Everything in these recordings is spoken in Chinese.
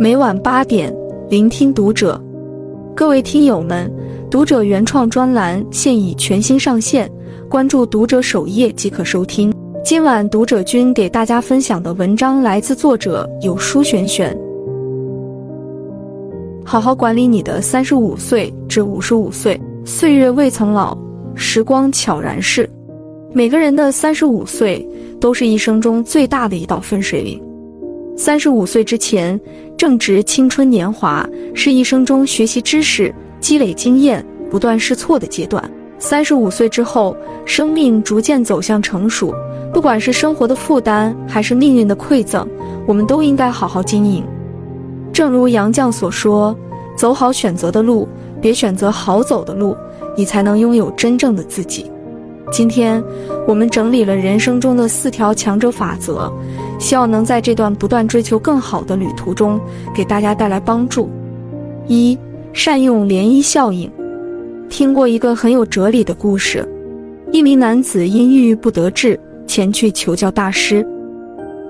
每晚八点，聆听读者。各位听友们，读者原创专栏现已全新上线，关注读者首页即可收听。今晚读者君给大家分享的文章来自作者有书选选。好好管理你的三十五岁至五十五岁，岁月未曾老，时光悄然逝。每个人的三十五岁都是一生中最大的一道分水岭。三十五岁之前，正值青春年华，是一生中学习知识、积累经验、不断试错的阶段。三十五岁之后，生命逐渐走向成熟，不管是生活的负担，还是命运的馈赠，我们都应该好好经营。正如杨绛所说：“走好选择的路，别选择好走的路，你才能拥有真正的自己。”今天，我们整理了人生中的四条强者法则，希望能在这段不断追求更好的旅途中，给大家带来帮助。一、善用涟漪效应。听过一个很有哲理的故事：一名男子因郁郁不得志，前去求教大师。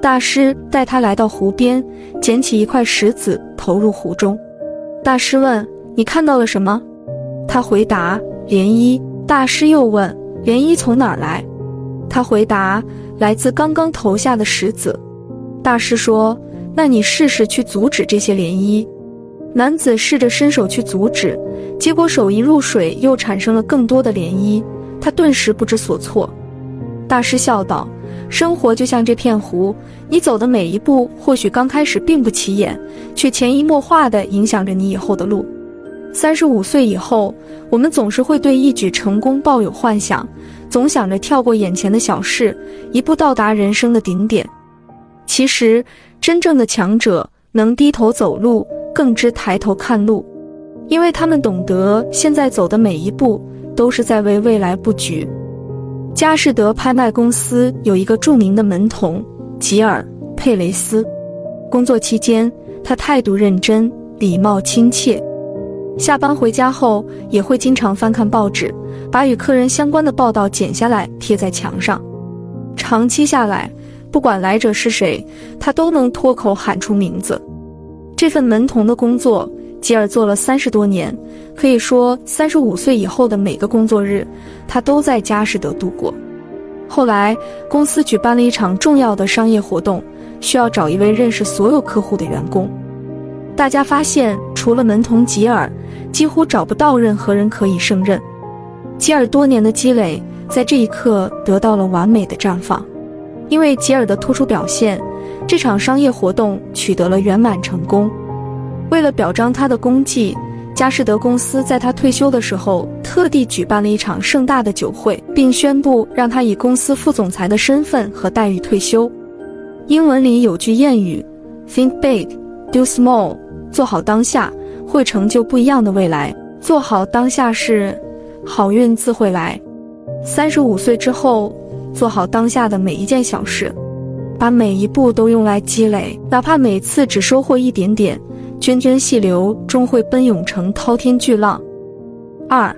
大师带他来到湖边，捡起一块石子投入湖中。大师问：“你看到了什么？”他回答：“涟漪。”大师又问。涟漪从哪儿来？他回答：“来自刚刚投下的石子。”大师说：“那你试试去阻止这些涟漪。”男子试着伸手去阻止，结果手一入水，又产生了更多的涟漪。他顿时不知所措。大师笑道：“生活就像这片湖，你走的每一步，或许刚开始并不起眼，却潜移默化地影响着你以后的路。”三十五岁以后，我们总是会对一举成功抱有幻想，总想着跳过眼前的小事，一步到达人生的顶点。其实，真正的强者能低头走路，更知抬头看路，因为他们懂得现在走的每一步都是在为未来布局。佳士得拍卖公司有一个著名的门童吉尔·佩雷斯，工作期间他态度认真，礼貌亲切。下班回家后，也会经常翻看报纸，把与客人相关的报道剪下来贴在墙上。长期下来，不管来者是谁，他都能脱口喊出名字。这份门童的工作，吉尔做了三十多年，可以说三十五岁以后的每个工作日，他都在佳士得度过。后来，公司举办了一场重要的商业活动，需要找一位认识所有客户的员工。大家发现，除了门童吉尔，几乎找不到任何人可以胜任。吉尔多年的积累，在这一刻得到了完美的绽放。因为吉尔的突出表现，这场商业活动取得了圆满成功。为了表彰他的功绩，佳士得公司在他退休的时候，特地举办了一场盛大的酒会，并宣布让他以公司副总裁的身份和待遇退休。英文里有句谚语：“Think big, do small。”做好当下，会成就不一样的未来。做好当下是，好运自会来。三十五岁之后，做好当下的每一件小事，把每一步都用来积累，哪怕每次只收获一点点，涓涓细流终会奔涌成滔天巨浪。二，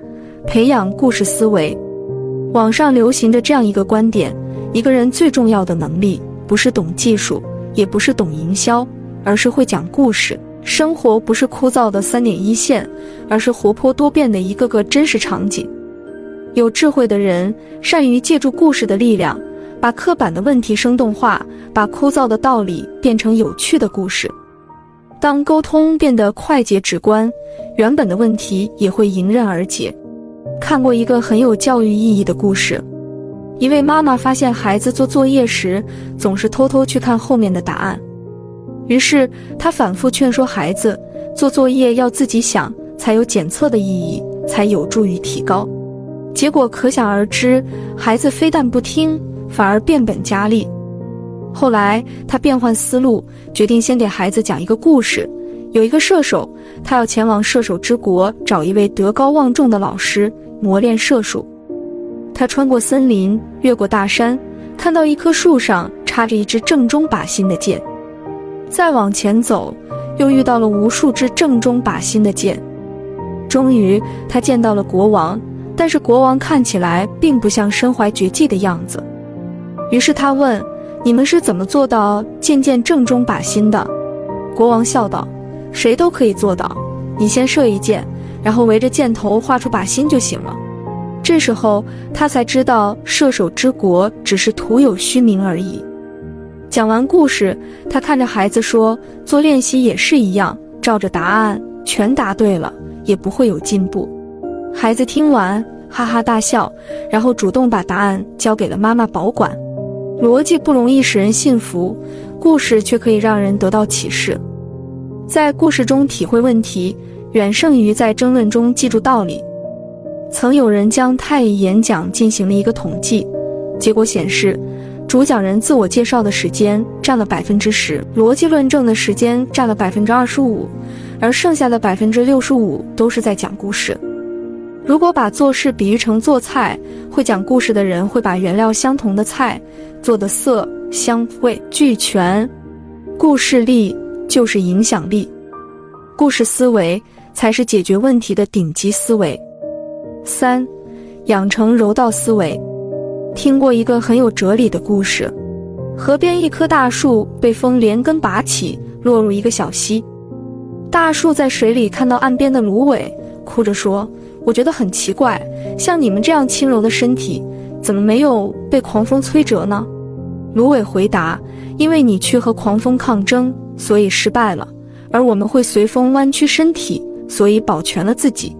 培养故事思维。网上流行着这样一个观点：一个人最重要的能力，不是懂技术，也不是懂营销，而是会讲故事。生活不是枯燥的三点一线，而是活泼多变的一个个真实场景。有智慧的人善于借助故事的力量，把刻板的问题生动化，把枯燥的道理变成有趣的故事。当沟通变得快捷直观，原本的问题也会迎刃而解。看过一个很有教育意义的故事：一位妈妈发现孩子做作业时总是偷偷去看后面的答案。于是她反复劝说孩子做作业要自己想，才有检测的意义，才有助于提高。结果可想而知，孩子非但不听，反而变本加厉。后来他变换思路，决定先给孩子讲一个故事。有一个射手，他要前往射手之国，找一位德高望重的老师磨练射术。他穿过森林，越过大山，看到一棵树上插着一支正中靶心的箭。再往前走，又遇到了无数支正中靶心的箭。终于，他见到了国王，但是国王看起来并不像身怀绝技的样子。于是他问：“你们是怎么做到箭箭正中靶心的？”国王笑道：“谁都可以做到。你先射一箭，然后围着箭头画出靶心就行了。这时候他才知道，射手之国只是徒有虚名而已。讲完故事，他看着孩子说：“做练习也是一样，照着答案全答对了，也不会有进步。”孩子听完哈哈大笑，然后主动把答案交给了妈妈保管。逻辑不容易使人信服，故事却可以让人得到启示。在故事中体会问题，远胜于在争论中记住道理。曾有人将太乙演讲进行了一个统计，结果显示。主讲人自我介绍的时间占了百分之十，逻辑论证的时间占了百分之二十五，而剩下的百分之六十五都是在讲故事。如果把做事比喻成做菜，会讲故事的人会把原料相同的菜做的色香味俱全。故事力就是影响力，故事思维才是解决问题的顶级思维。三，养成柔道思维。听过一个很有哲理的故事：河边一棵大树被风连根拔起，落入一个小溪。大树在水里看到岸边的芦苇，哭着说：“我觉得很奇怪，像你们这样轻柔的身体，怎么没有被狂风摧折呢？”芦苇回答：“因为你去和狂风抗争，所以失败了；而我们会随风弯曲身体，所以保全了自己。”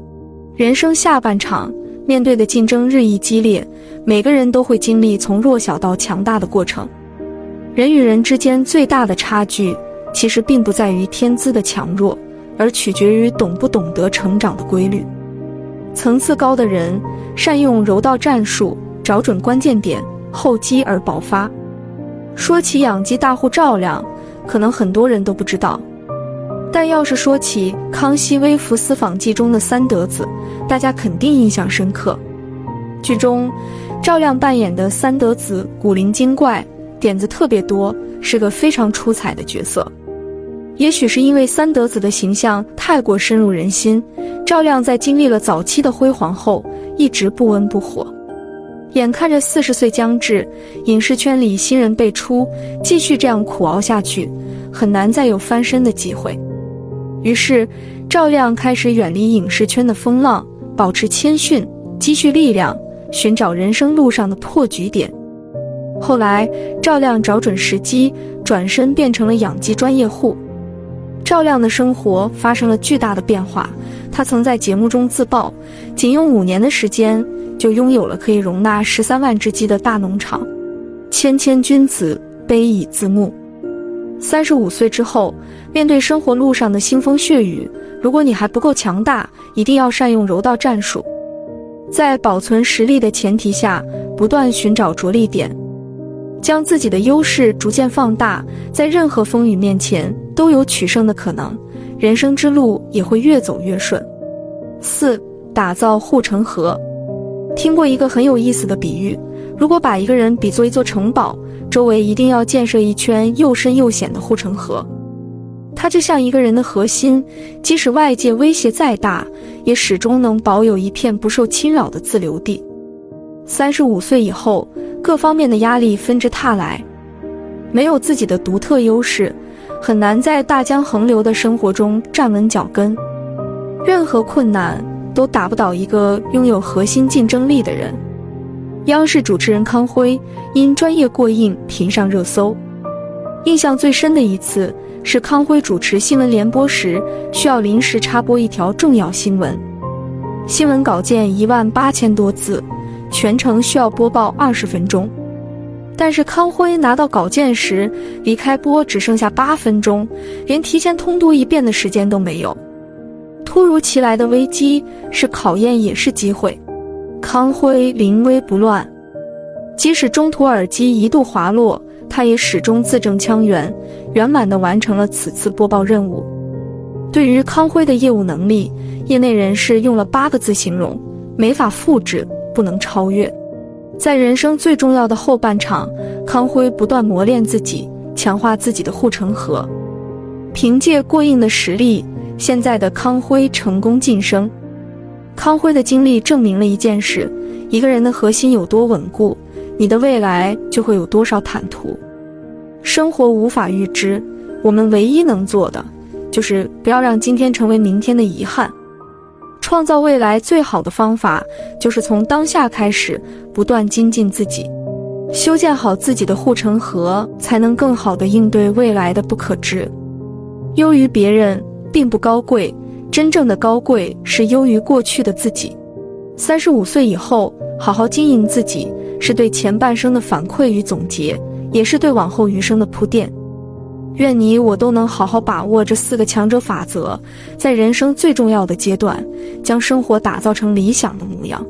人生下半场。面对的竞争日益激烈，每个人都会经历从弱小到强大的过程。人与人之间最大的差距，其实并不在于天资的强弱，而取决于懂不懂得成长的规律。层次高的人善用柔道战术，找准关键点，厚积而薄发。说起养鸡大户赵亮，可能很多人都不知道。但要是说起《康熙微服私访记》中的三德子，大家肯定印象深刻。剧中赵亮扮演的三德子古灵精怪，点子特别多，是个非常出彩的角色。也许是因为三德子的形象太过深入人心，赵亮在经历了早期的辉煌后，一直不温不火。眼看着四十岁将至，影视圈里新人辈出，继续这样苦熬下去，很难再有翻身的机会。于是，赵亮开始远离影视圈的风浪，保持谦逊，积蓄力量，寻找人生路上的破局点。后来，赵亮找准时机，转身变成了养鸡专业户。赵亮的生活发生了巨大的变化。他曾在节目中自曝，仅用五年的时间就拥有了可以容纳十三万只鸡的大农场。谦谦君子，卑以自牧。三十五岁之后，面对生活路上的腥风血雨，如果你还不够强大，一定要善用柔道战术，在保存实力的前提下，不断寻找着力点，将自己的优势逐渐放大，在任何风雨面前都有取胜的可能，人生之路也会越走越顺。四，打造护城河。听过一个很有意思的比喻，如果把一个人比作一座城堡。周围一定要建设一圈又深又险的护城河，它就像一个人的核心，即使外界威胁再大，也始终能保有一片不受侵扰的自留地。三十五岁以后，各方面的压力纷至沓来，没有自己的独特优势，很难在大江横流的生活中站稳脚跟。任何困难都打不倒一个拥有核心竞争力的人。央视主持人康辉因专业过硬频上热搜。印象最深的一次是康辉主持新闻联播时，需要临时插播一条重要新闻。新闻稿件一万八千多字，全程需要播报二十分钟。但是康辉拿到稿件时，离开播只剩下八分钟，连提前通读一遍的时间都没有。突如其来的危机是考验，也是机会。康辉临危不乱，即使中途耳机一度滑落，他也始终字正腔圆，圆满地完成了此次播报任务。对于康辉的业务能力，业内人士用了八个字形容：没法复制，不能超越。在人生最重要的后半场，康辉不断磨练自己，强化自己的护城河。凭借过硬的实力，现在的康辉成功晋升。康辉的经历证明了一件事：一个人的核心有多稳固，你的未来就会有多少坦途。生活无法预知，我们唯一能做的，就是不要让今天成为明天的遗憾。创造未来最好的方法，就是从当下开始，不断精进自己，修建好自己的护城河，才能更好的应对未来的不可知。优于别人并不高贵，真正的高贵是优于过去的自己。三十五岁以后，好好经营自己，是对前半生的反馈与总结，也是对往后余生的铺垫。愿你我都能好好把握这四个强者法则，在人生最重要的阶段，将生活打造成理想的模样。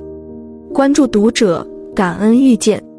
关注读者，感恩遇见。